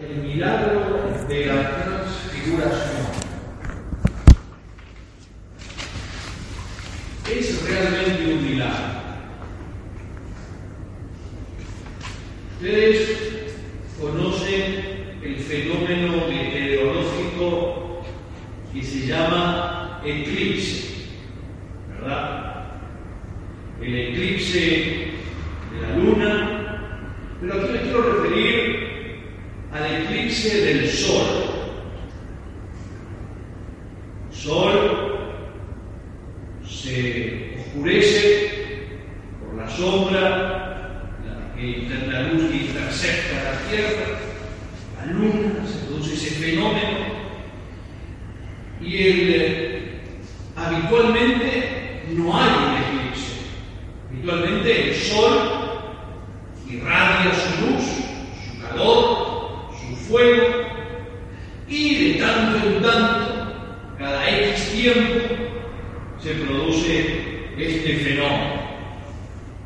el milagro de la transfiguración. Es realmente un milagro. Ustedes conocen el fenómeno meteorológico que se llama eclipse, ¿verdad? El eclipse de la luna, pero aquí me quiero referir al eclipse del sol. Sol se oscurece por la sombra que intenta luz que intercepta la Tierra, la Luna, se produce ese fenómeno y el, habitualmente no hay un eclipse. Habitualmente el Sol irradia su luz, su calor, fuego y de tanto en tanto, cada X tiempo, se produce este fenómeno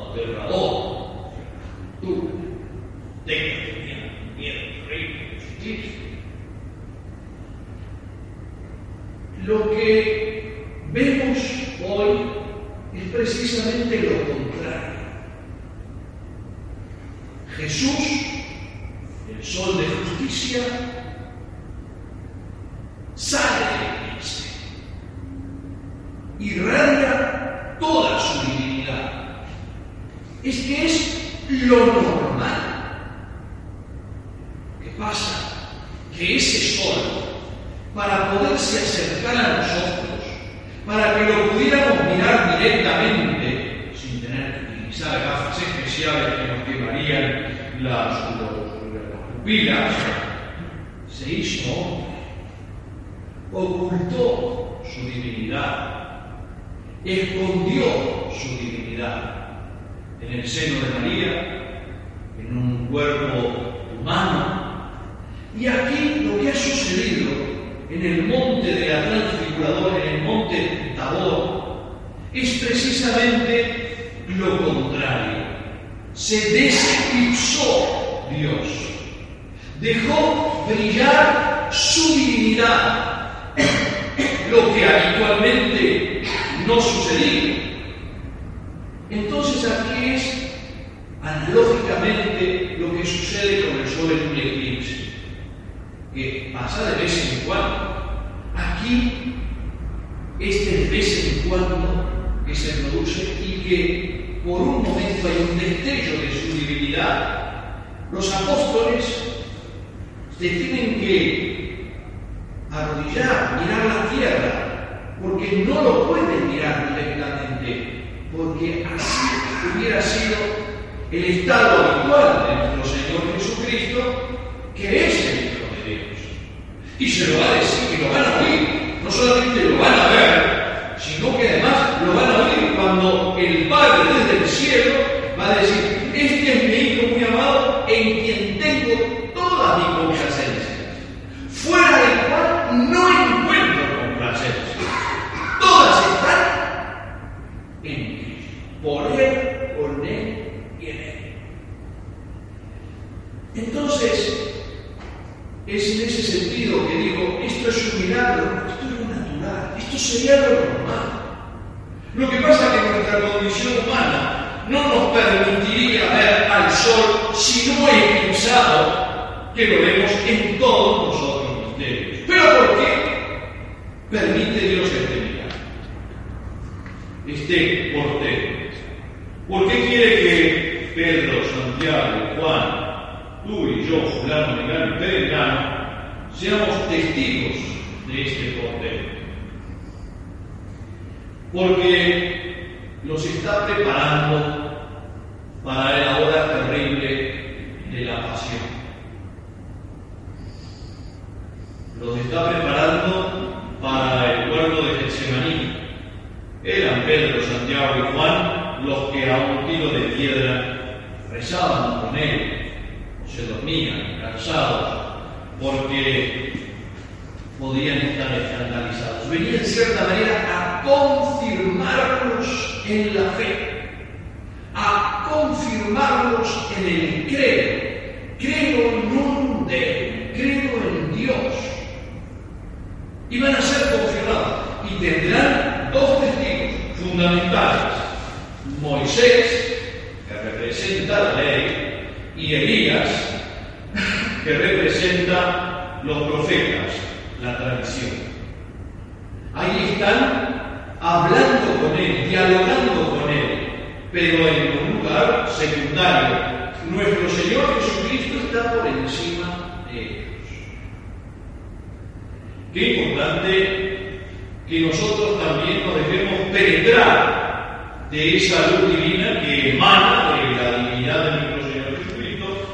aterrador, tú, de miedo, terrible, Lo que vemos hoy es precisamente lo contrario. Jesús el sol de justicia sale del eclipse, irradia toda su divinidad. Es que es lo normal. ¿Qué pasa? Que ese sol, para poderse acercar a nosotros, para que lo pudiéramos mirar directamente, sin tener que utilizar gafas especiales que nos quemarían las Pilas se hizo ocultó su divinidad, escondió su divinidad en el seno de María, en un cuerpo humano. Y aquí lo que ha sucedido en el monte de la transfiguradora, en el monte Tabor, es precisamente lo contrario. Se deseclipsó Dios dejó brillar su divinidad, lo que habitualmente no sucedía. Entonces aquí es analógicamente lo que sucede con el sol en un eclipse, que pasa de vez en cuando. Aquí, de vez en cuando que se produce y que por un momento hay un destello de su divinidad, los apóstoles se tienen que arrodillar, mirar la tierra, porque no lo pueden mirar directamente, porque así hubiera sido el estado actual de nuestro Señor Jesucristo, que es el Hijo de Dios. Y se lo va a decir, que lo van a oír, no solamente lo van a ver, sino que además lo van a oír cuando el Padre desde el cielo va a decir, este es mi Hijo muy amado en quien tengo toda mi complacencia, fuera del cual no encuentro complacencia. Todas están en Cristo, por Él, con Él y en Él. Entonces, es en ese sentido que digo, esto es un milagro, esto es lo natural, esto sería lo normal. Lo que pasa es que nuestra condición humana no nos permitiría ver al sol si no eclipsado que lo vemos en todos nosotros misterios. ¿Pero por qué permite Dios este milagro? Este portero. ¿Por qué quiere que Pedro, Santiago, Juan, tú y yo, seamos testigos de este portero? Porque nos está preparando para la hora terrible de la pasión los está preparando para el puerto de Getsemaní. Eran Pedro, Santiago y Juan los que a un tiro de piedra rezaban con él, se dormían cansados, porque podían estar escandalizados. Venía en cierta manera a confirmarlos en la fe, a confirmarlos en el credo. Creo en un Deus, creo en Dios. Y van a ser confirmados y tendrán dos testigos fundamentales. Moisés, que representa la ley, y Elías, que representa los profetas, la tradición. Ahí están hablando con él, dialogando con él, pero en un lugar secundario. Nuestro Señor Jesucristo está por encima de ellos. Qué importante que nosotros también nos dejemos penetrar de esa luz divina que emana de la divinidad de nuestro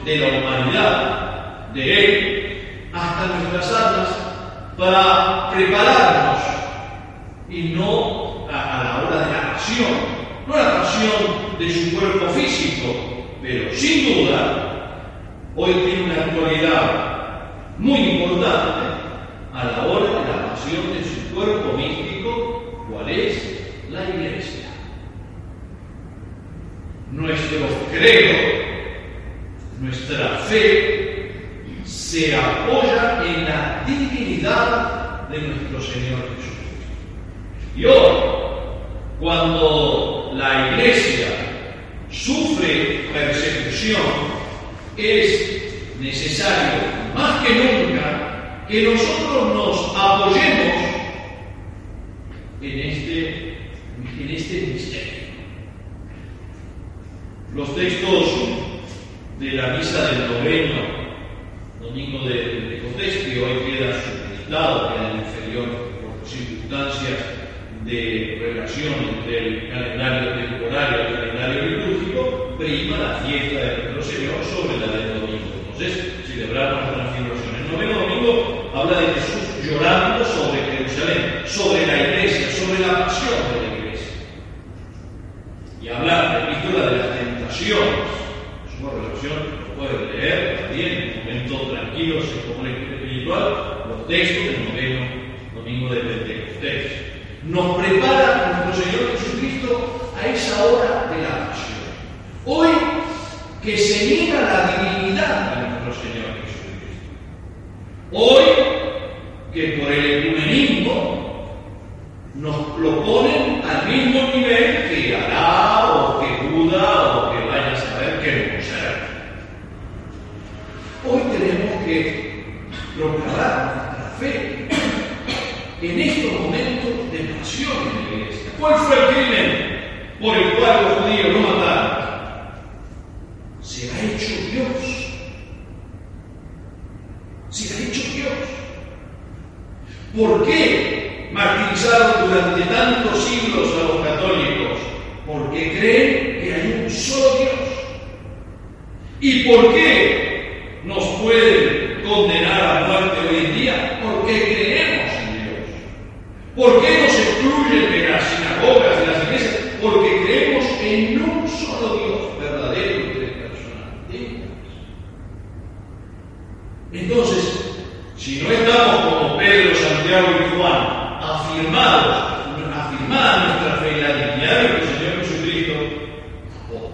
de la humanidad, de Él, hasta nuestras almas, para prepararnos y no a, la hora de la pasión, no la pasión de su cuerpo físico, pero sin duda hoy tiene una actualidad muy importante a la hora de la pasión de su cuerpo místico, cuál es la iglesia. Nuestro credo, nuestra fe se apoya en la divinidad de nuestro Señor Jesucristo. Y hoy, cuando la iglesia sufre persecución, es necesario más que nunca que nosotros nos apoyemos en este, en este misterio. Los textos de la misa del noveno, domingo de Pentecostés, que hoy queda en el inferior por circunstancias de relación entre el calendario temporal y el calendario litúrgico, prima la fiesta de nuestro Señor sobre la del domingo. Entonces, celebramos la transfiguración. El noveno domingo habla de Jesús llorando sobre Jerusalén, sobre la iglesia, sobre la pasión de la iglesia. Y habla de la epístola de las tentaciones. Es una relación, lo pueden leer también en un tranquilo, como espiritual, los textos del noveno domingo de Pentecostés. Nos prepara nuestro Señor Jesucristo a esa hora de la pasión. Hoy que se niega la divinidad de nuestro Señor Jesucristo. Hoy que por el ecumenismo nos lo ponen al mismo nivel que Alá o que Buda o que vaya a saber que no será. Hoy tenemos que proclamar nuestra fe en estos momentos de pasión en la iglesia. ¿Cuál fue el crimen por el cual los judíos no mataron? Se ha hecho Dios. Se ha hecho Dios. ¿Por qué martirizaron durante tantos siglos a los católicos? Porque creen que hay un solo Dios. ¿Y por qué nos pueden condenar a muerte hoy en día? Porque creemos en Dios. ¿Por qué nos excluyen de las sinagogas, de las iglesias? Porque creemos en un solo Dios verdadero y personal. Entonces, si no estamos como Pedro, Santiago y Juan, afirmados, afirmada nuestra fe en la dignidad de nuestro Señor Jesucristo,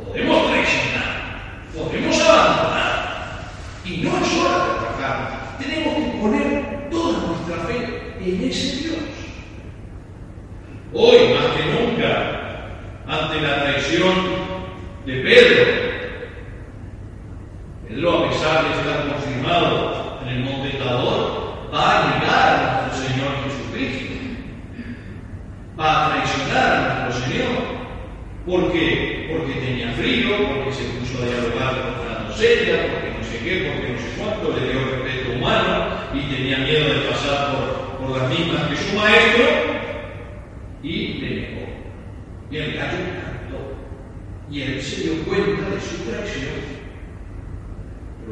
podemos traicionar, podemos abandonar. Y no es hora de trabajar. Tenemos que poner toda nuestra fe en ese Dios. Hoy, más que nunca, ante la traición de Pedro, Pedro, a pesar de estar confirmado en el monte Tabor, va a negar a nuestro Señor Jesucristo. Va a traicionar a nuestro Señor. ¿Por qué? Porque tenía frío, porque se puso a dialogar con la doncella, porque no sé qué, porque no sé cuánto, le dio respeto humano y tenía miedo de pasar por, por las mismas que su maestro y le negó. Y el gallo cantó. Y él se dio cuenta de su traición.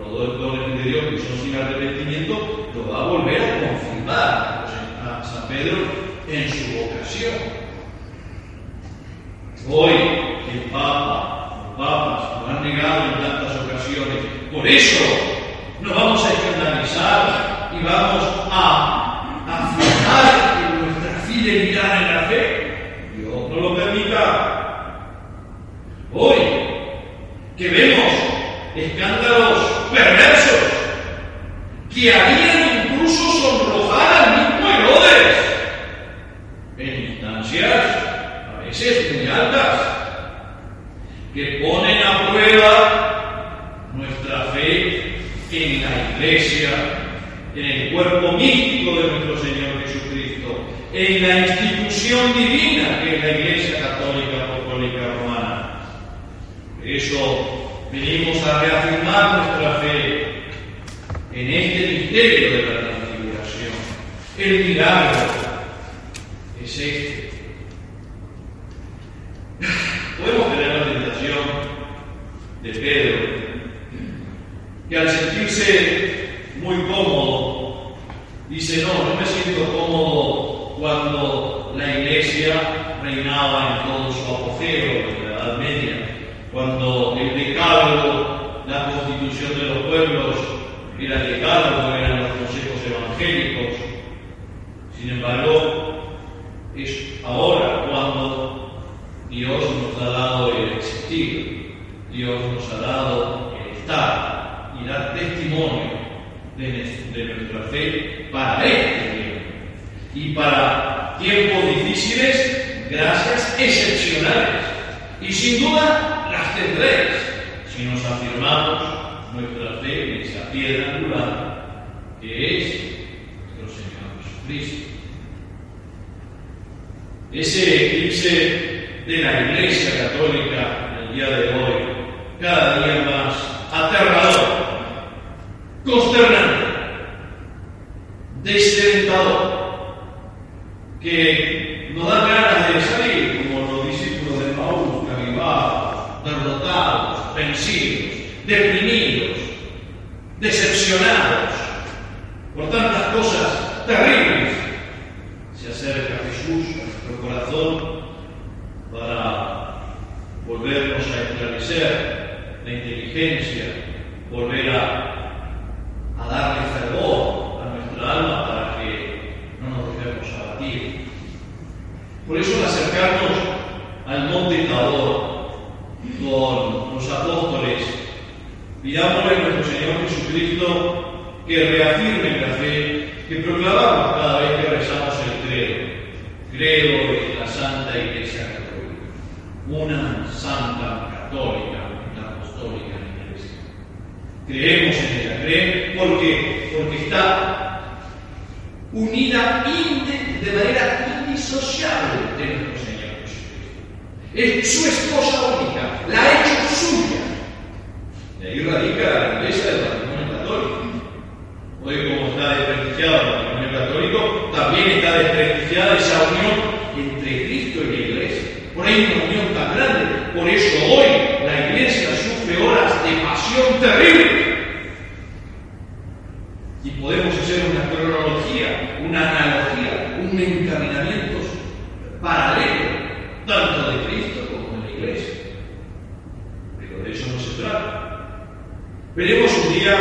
Pero de Dios que son sin arrepentimiento, lo va a volver a confirmar a San Pedro en su vocación. Hoy el Papa, los papas, lo han negado en tantas ocasiones. Por eso nos vamos a escandalizar y vamos a afirmar que nuestra fidelidad en la fe, Dios no lo permita. Hoy que vemos escándalos perversos que harían incluso sonrojar al mismo Herodes en instancias a veces muy altas que ponen a prueba nuestra fe en la iglesia, en el cuerpo místico de nuestro Señor Jesucristo, en la institución divina que es la Iglesia Católica Apostólica Romana. Por eso venimos a reafirmar nuestra fe en este misterio de la transfiguración. El milagro es este. Podemos tener la tentación de Pedro, que al sentirse muy cómodo, dice, no, no me siento cómodo cuando la iglesia reinaba en todo su apogeo en la Edad Media cuando el decálogo, la constitución de los pueblos, era decálogo, eran los consejos evangélicos. Sin embargo, es ahora cuando Dios nos ha dado el existir, Dios nos ha dado el estar y dar testimonio de, nuestra fe para este tiempo y para tiempos difíciles, gracias excepcionales. Y sin duda las tendréis si nos afirmamos nuestra fe en esa piedra angular que es nuestro Señor Jesucristo. Ese eclipse de la Iglesia Católica el día de hoy, cada día más aterrador, consternante, descrentador, que nos da ganas de salir, como los discípulos de avivados, derrotados, vencidos, deprimidos, por tantas cosas terribles, se acerca Jesús a nuestro corazón para volvernos a esclarecer la inteligencia, volver a, a darle fervor a nuestra alma para que no nos dejemos abatir. Por eso al acercarnos al monte Tabor, con los apóstoles, pidámosle a nuestro Señor Jesucristo que reafirme la fe que proclamamos cada vez que rezamos el credo. Creo en la Santa Iglesia Católica, una Santa Católica, una Apostólica Iglesia. Creemos en ella, creemos porque, porque está unida de manera indisociable de nuestro Señor es su esposa única, la ha hecho suya. Ahí radica la iglesia del matrimonio católico. Hoy, como está desprestigiado el matrimonio católico, también está desprestigiada esa unión entre Cristo y la iglesia. Por ahí una unión tan grande. Por eso hoy la iglesia sufre horas de pasión terrible. Y podemos hacer una cronología, una analogía, un encaminamiento paralelo tanto de Cristo como de la Iglesia. Pero de eso no se trata. Veremos un día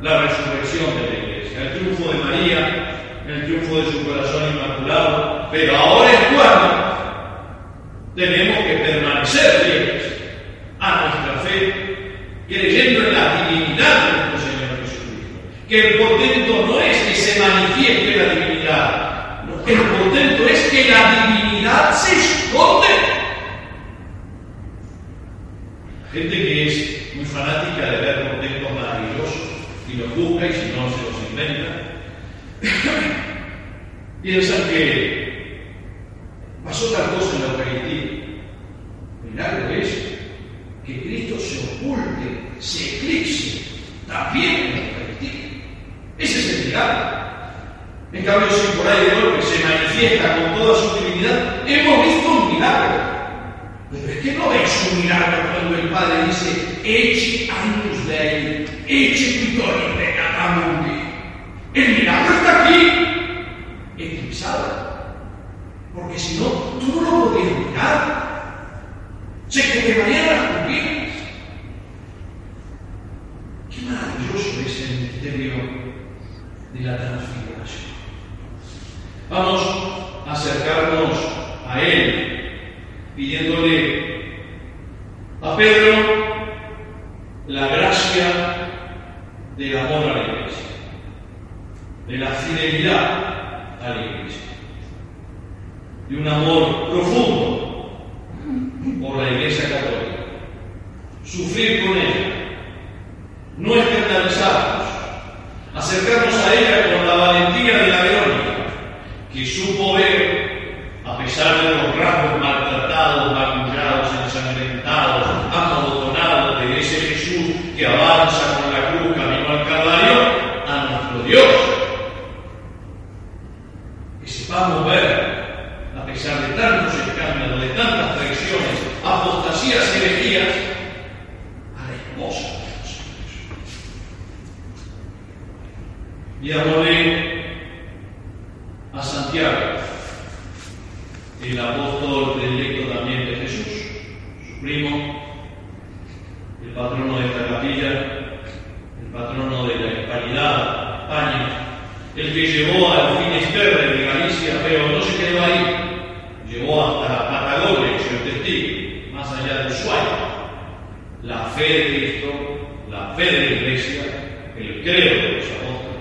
la resurrección de la Iglesia, el triunfo de María, el triunfo de su corazón inmaculado, pero ahora es cuando tenemos que permanecer fieles a nuestra fe, creyendo en la divinidad de nuestro Señor Jesucristo. Que el no es que se manifieste la divinidad, el portento es que la divinidad se esconde. Gente que es muy fanática de ver portentos maravillosos y los busca y si no se los inventa. Piensan que pasó tal cosa en la Eucaristía. Milagro es que Cristo se oculte, se eclipse también en la Eucaristía. Ese es el milagro. En cambio, si por ahí de golpe se manifiesta con toda su divinidad, hemos visto un milagro. Pero es que no es un milagro cuando el Padre dice, Ecce agnus Dei, Ecce quitori peccata mundi. El milagro está aquí, eclipsado. Porque si no, tú no lo podrías mirar. Se que quemarían las pupilas. Qué maravilloso es el misterio de la transfiguración. Vamos a acercarnos a Él, pidiéndole a Pedro la gracia del amor a la iglesia, de la fidelidad a la iglesia, de un amor profundo por la iglesia católica, sufrir con ella, no escandalizarnos, acercarnos a ella con la valentía de la Verónica, que supo ver, a pesar de los rasgos maltratados, magullados, ensangrentados, amontonados de ese Jesús que avanza con la cruz camino al Calvario, a nuestro Dios. Que sepamos ver, a pesar de tantos escándalos, de tantas traiciones, apostasías y herejías, a la esposa de Jesús. Pidámosle a El apóstol electo también de Jesús, su primo, el patrono de esta capilla, el patrono de la hispanidad, España, el que llevó al Finisterre de Galicia, pero no se quedó ahí, llegó hasta Patagonia, soy testigo, más allá del Ushuaia, la fe de Cristo, la fe de la Iglesia, el credo de los apóstoles.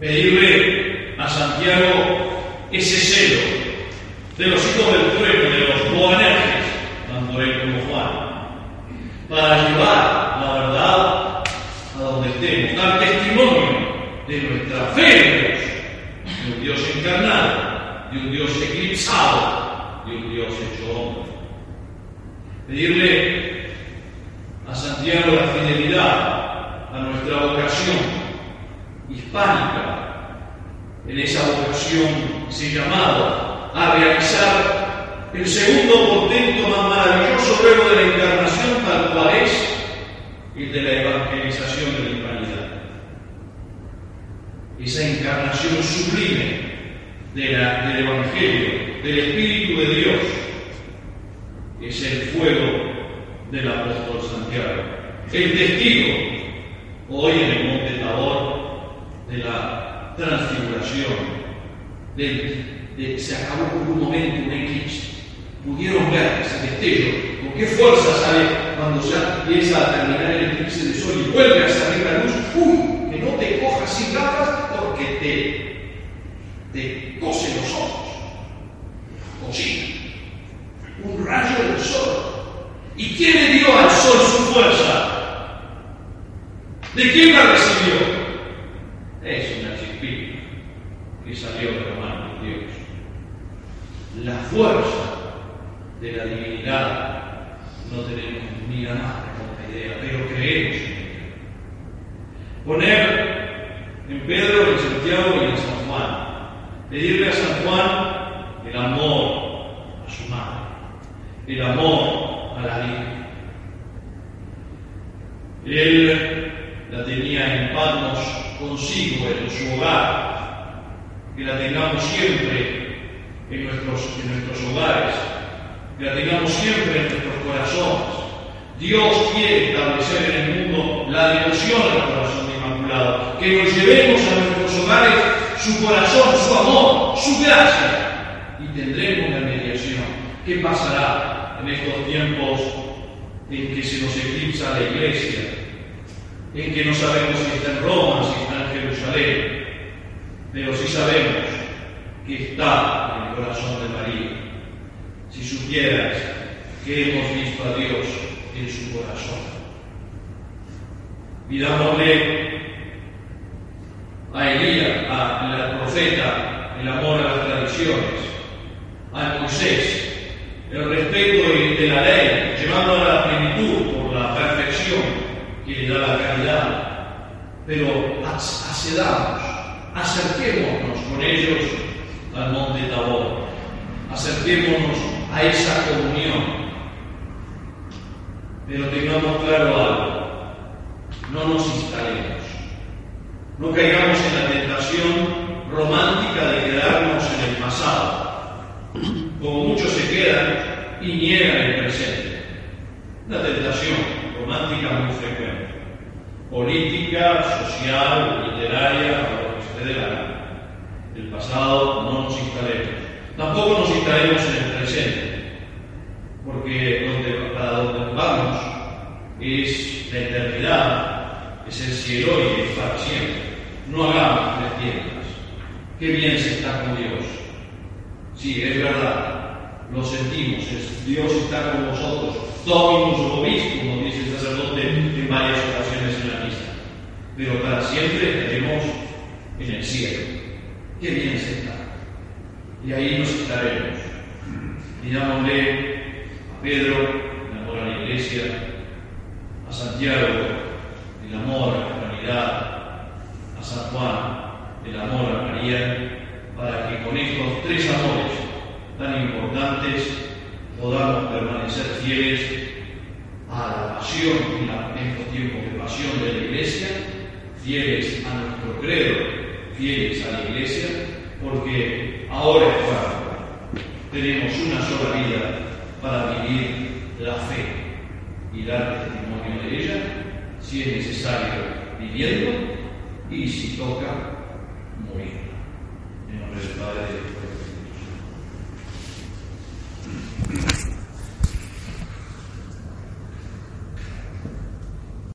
Pedirle a Santiago ese celo de los hijos del trueno, de los boanerges, tanto él como Juan, para llevar la verdad a donde estemos, dar testimonio de nuestra fe en Dios, de un Dios encarnado, de un Dios eclipsado, de un Dios hecho hombre. Pedirle a Santiago la fidelidad a nuestra vocación hispánica, en esa vocación, ese llamado a realizar el segundo portento más maravilloso luego de la encarnación, tal cual es el de la evangelización de la humanidad. Esa encarnación sublime del Evangelio, del Espíritu de Dios, es el fuego del apóstol Santiago, el testigo hoy en el monte Tabor de la transfiguración, se acabó por un momento un eclipse. Pudieron ver ese destello, con qué fuerza sale cuando se empieza a terminar el eclipse de sol y vuelve a salir la luz. ¡Uy! Que no te cojas sin gafas porque te, te cose los ojos. Cocina. Un rayo del sol. ¿Y quién le dio al sol su fuerza? ¿De quién la recibió? Es una chispita que salió de la mano de La fuerza de la divinidad no tenemos ni la más remota idea, pero creemos en ella. Poner en Pedro, en Santiago y en San Juan. Pedirle a San Juan el amor a su madre, el amor a la Virgen. Él la tenía en Patmos consigo en su hogar, que la tengamos siempre en nuestros, hogares, que la tengamos siempre en nuestros corazones. Dios quiere establecer en el mundo la devoción al corazón inmaculado, que nos llevemos a nuestros hogares su corazón, su amor, su gracia, y tendremos la mediación. ¿Qué pasará en estos tiempos en que se nos eclipsa la iglesia? En que no sabemos si está en Roma, si está en Jerusalén, pero sí sabemos que está en el corazón de María. Si supieras que hemos visto a Dios en su corazón. Pidámosle a Elías, al profeta, el amor a las tradiciones, a Moisés, el respeto de la ley, llevando a la plenitud por la perfección que le da la caridad. Pero accedamos, acerquémonos con ellos al monte Tabor, acerquémonos a esa comunión. Pero tengamos claro algo, no nos instalemos, no caigamos en la tentación romántica de quedarnos en el pasado, como muchos se quedan y niegan el presente. Una tentación romántica muy frecuente, política, social, literaria, la gana. El pasado no nos instalemos. Tampoco nos instalemos en el presente, porque donde, para donde vamos es la eternidad, es el cielo y es para siempre. No hagamos tiendas. Qué bien se está con Dios. Sí, es verdad, lo sentimos, Dios está con nosotros. Dominus vobis, como dice el sacerdote en varias ocasiones en la misa. Pero para siempre estaremos en el cielo. Qué bien se está. Y ahí nos estaremos. Digámosle a Pedro, el amor a la iglesia, a Santiago, el amor a la humanidad, a San Juan, el amor a María, para que con estos tres amores tan importantes podamos permanecer fieles a la pasión en estos tiempos de pasión de la Iglesia, fieles a nuestro credo, fieles a la Iglesia, porque ahora es cuando tenemos una sola vida para vivir la fe y dar testimonio de ella, si es necesario viviendo y si toca morir. En nombre del Padre,